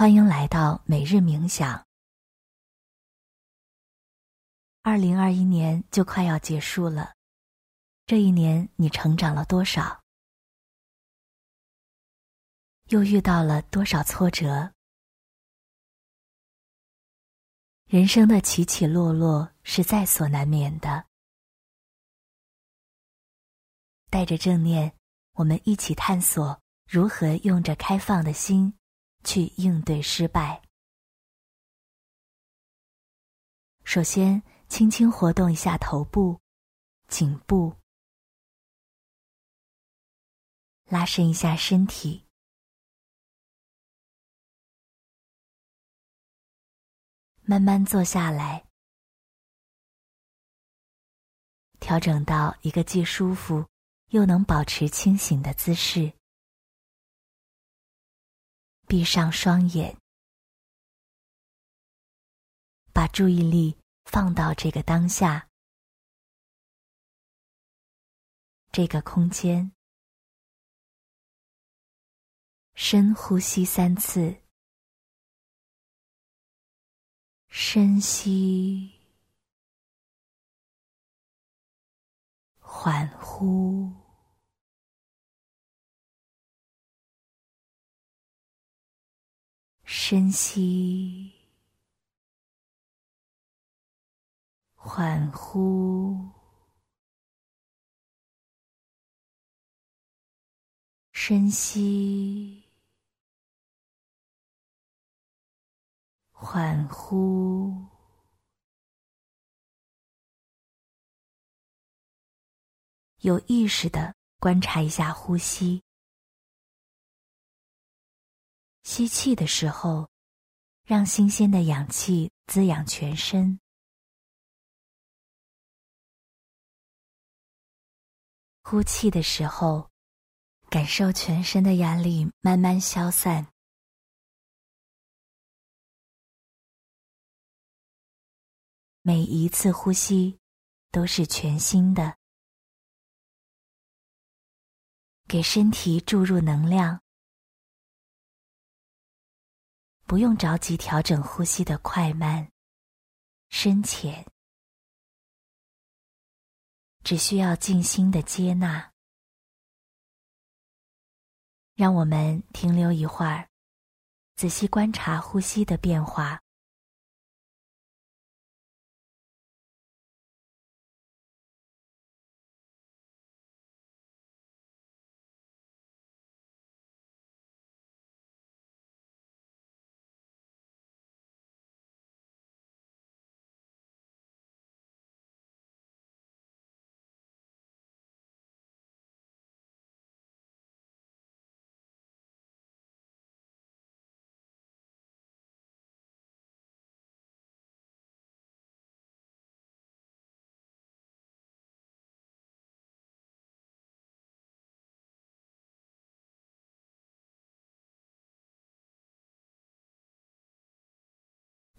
欢迎来到每日冥想。二零二一年就快要结束了，这一年你成长了多少？又遇到了多少挫折？人生的起起落落是在所难免的。带着正念，我们一起探索如何用着开放的心。去应对失败。首先，轻轻活动一下头部、颈部，拉伸一下身体，慢慢坐下来，调整到一个既舒服又能保持清醒的姿势。闭上双眼，把注意力放到这个当下，这个空间。深呼吸三次，深吸，缓呼。深吸，缓呼，深吸，缓呼，有意识的观察一下呼吸。吸气的时候，让新鲜的氧气滋养全身；呼气的时候，感受全身的压力慢慢消散。每一次呼吸都是全新的，给身体注入能量。不用着急调整呼吸的快慢、深浅，只需要静心的接纳。让我们停留一会儿，仔细观察呼吸的变化。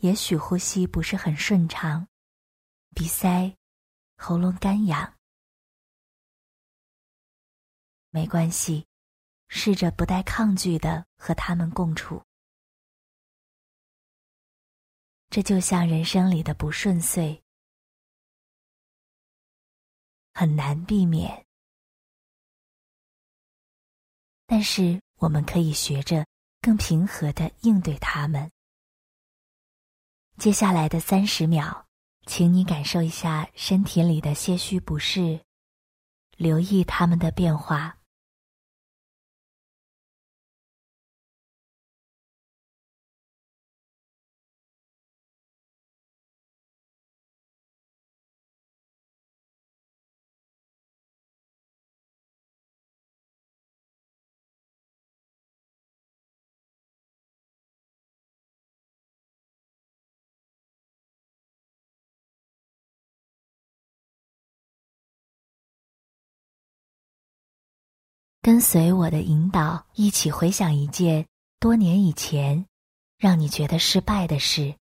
也许呼吸不是很顺畅，鼻塞、喉咙干痒，没关系，试着不带抗拒的和他们共处。这就像人生里的不顺遂，很难避免，但是我们可以学着更平和的应对他们。接下来的三十秒，请你感受一下身体里的些许不适，留意它们的变化。跟随我的引导，一起回想一件多年以前让你觉得失败的事。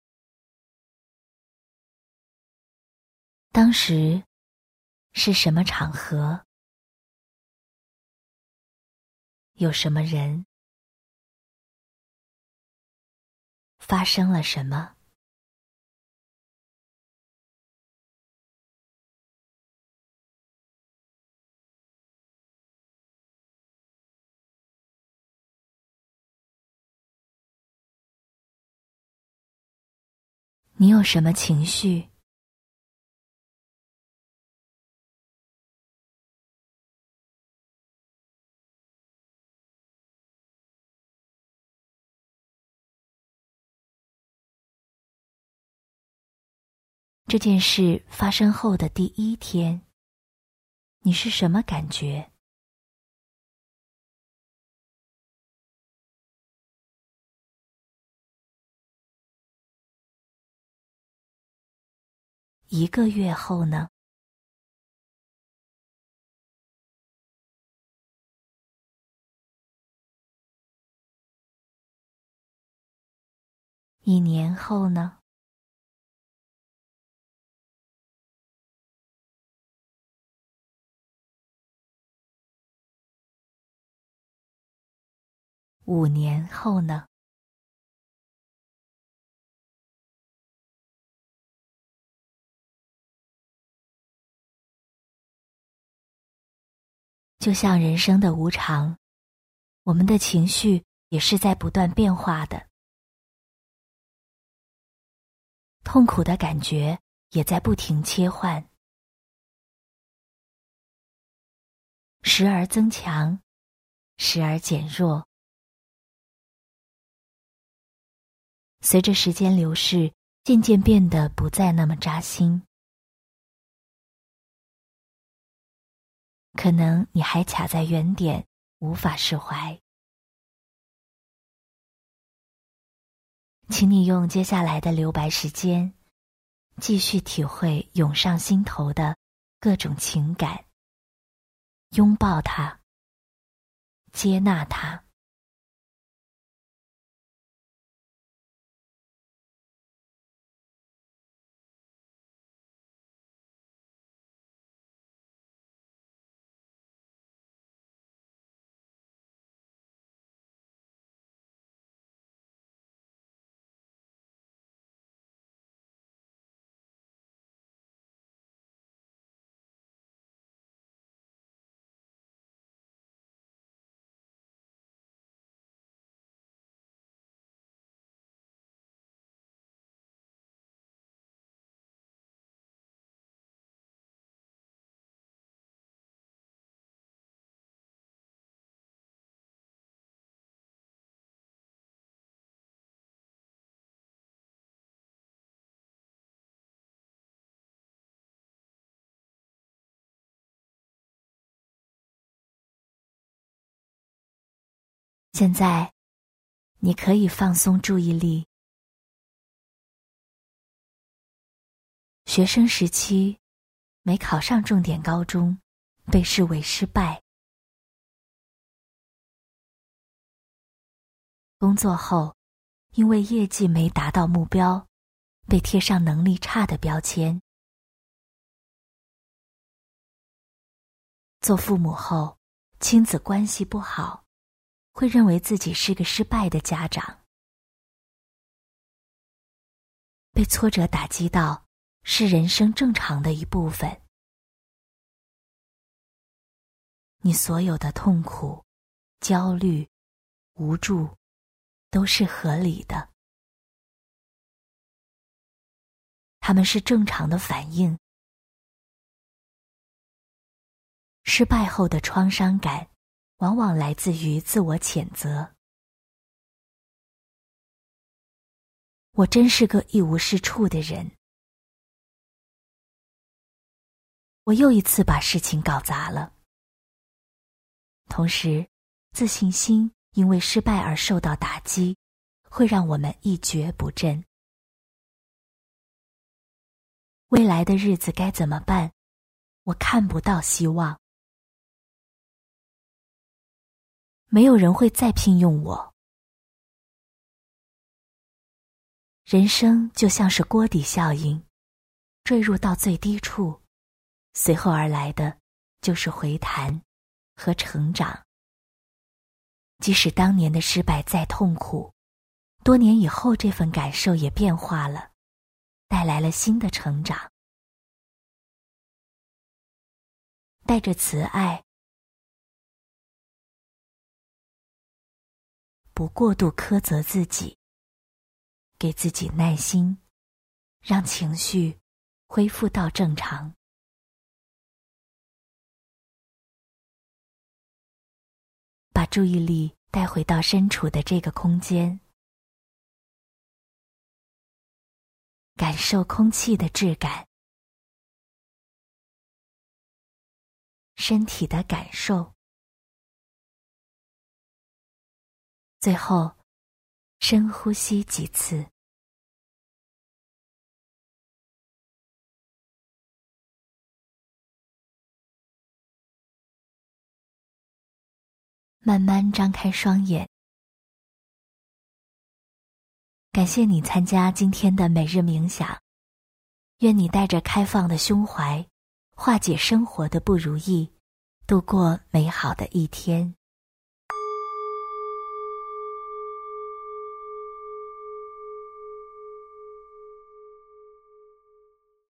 当时是什么场合？有什么人？发生了什么？你有什么情绪？这件事发生后的第一天，你是什么感觉？一个月后呢？一年后呢？五年后呢？就像人生的无常，我们的情绪也是在不断变化的，痛苦的感觉也在不停切换，时而增强，时而减弱。随着时间流逝，渐渐变得不再那么扎心。可能你还卡在原点，无法释怀。请你用接下来的留白时间，继续体会涌上心头的各种情感，拥抱它，接纳它。现在，你可以放松注意力。学生时期没考上重点高中，被视为失败；工作后，因为业绩没达到目标，被贴上能力差的标签；做父母后，亲子关系不好。会认为自己是个失败的家长，被挫折打击到是人生正常的一部分。你所有的痛苦、焦虑、无助，都是合理的，他们是正常的反应。失败后的创伤感。往往来自于自我谴责。我真是个一无是处的人。我又一次把事情搞砸了。同时，自信心因为失败而受到打击，会让我们一蹶不振。未来的日子该怎么办？我看不到希望。没有人会再聘用我。人生就像是锅底效应，坠入到最低处，随后而来的就是回弹和成长。即使当年的失败再痛苦，多年以后，这份感受也变化了，带来了新的成长。带着慈爱，不过度苛责自己，给自己耐心，让情绪恢复到正常。把注意力带回到身处的这个空间，感受空气的质感。身体的感受，最后深呼吸几次，慢慢张开双眼。感谢你参加今天的每日冥想，愿你带着开放的胸怀。化解生活的不如意，度过美好的一天。